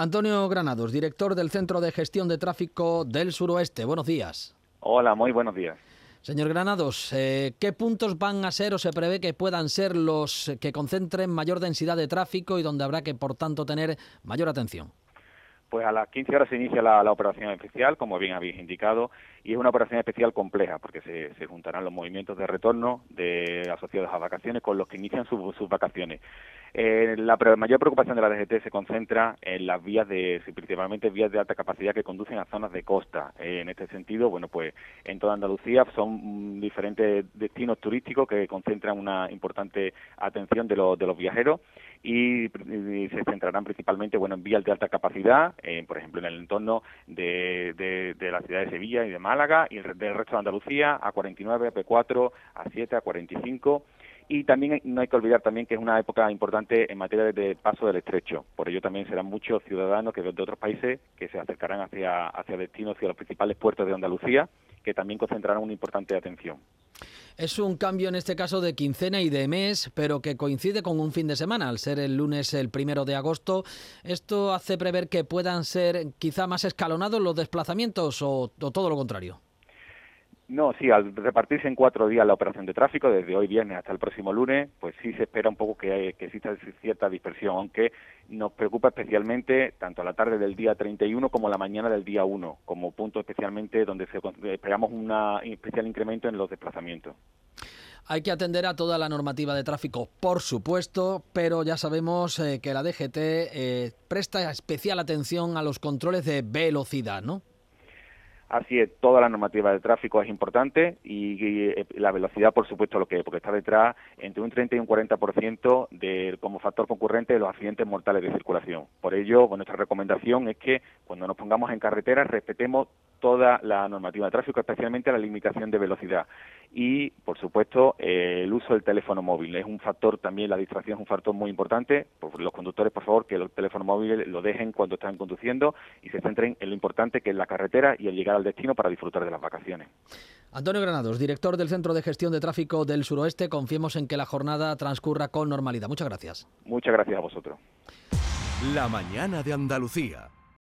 Antonio Granados, director del Centro de Gestión de Tráfico del Suroeste. Buenos días. Hola, muy buenos días. Señor Granados, eh, ¿qué puntos van a ser o se prevé que puedan ser los que concentren mayor densidad de tráfico y donde habrá que, por tanto, tener mayor atención? Pues a las 15 horas se inicia la, operación especial, como bien habéis indicado, y es una operación especial compleja, porque se, juntarán los movimientos de retorno de asociados a vacaciones con los que inician sus vacaciones. Eh, la mayor preocupación de la DGT se concentra en las vías de, principalmente vías de alta capacidad que conducen a zonas de costa. Eh, en este sentido, bueno, pues en toda Andalucía son diferentes destinos turísticos que concentran una importante atención de, de los viajeros y, se centrarán principalmente, bueno, en vías de alta capacidad, eh, por ejemplo, en el entorno de, de, la ciudad de Sevilla y de Málaga y del resto de Andalucía, a 49, a P4, a 7, a 45 y también no hay que olvidar también que es una época importante en materia de paso del estrecho. Por ello también serán muchos ciudadanos que de otros países que se acercarán hacia, hacia destinos, hacia los principales puertos de Andalucía, que también concentrarán una importante atención. Es un cambio en este caso de quincena y de mes, pero que coincide con un fin de semana, al ser el lunes el primero de agosto. ¿Esto hace prever que puedan ser quizá más escalonados los desplazamientos o todo lo contrario? No, sí, al repartirse en cuatro días la operación de tráfico, desde hoy viernes hasta el próximo lunes, pues sí se espera un poco que, exista cierta dispersión, aunque nos preocupa especialmente tanto la tarde del día 31 como la mañana del día 1, como punto especialmente donde esperamos un especial incremento en los desplazamientos. Hay que atender a toda la normativa de tráfico, por supuesto, pero ya sabemos eh, que la DGT eh, presta especial atención a los controles de velocidad, ¿no? Así es, toda la normativa de tráfico es importante y, eh, la velocidad, por supuesto, lo que porque está detrás entre un 30 y un 40% de, como factor concurrente de los accidentes mortales de circulación. Por ello, nuestra recomendación es que cuando nos pongamos en carretera respetemos toda la normativa de tráfico, especialmente la limitación de velocidad. Y, por supuesto, eh, el uso del teléfono móvil. Es un factor también, la distracción es un factor muy importante. Por los conductores, por favor, que el teléfono móvil lo dejen cuando están conduciendo y se centren en lo importante que es la carretera y el llegar al destino para disfrutar de las vacaciones. Antonio Granados, director del Centro de Gestión de Tráfico del Suroeste, confiemos en que la jornada transcurra con normalidad. Muchas gracias. Muchas gracias a vosotros. La mañana de Andalucía.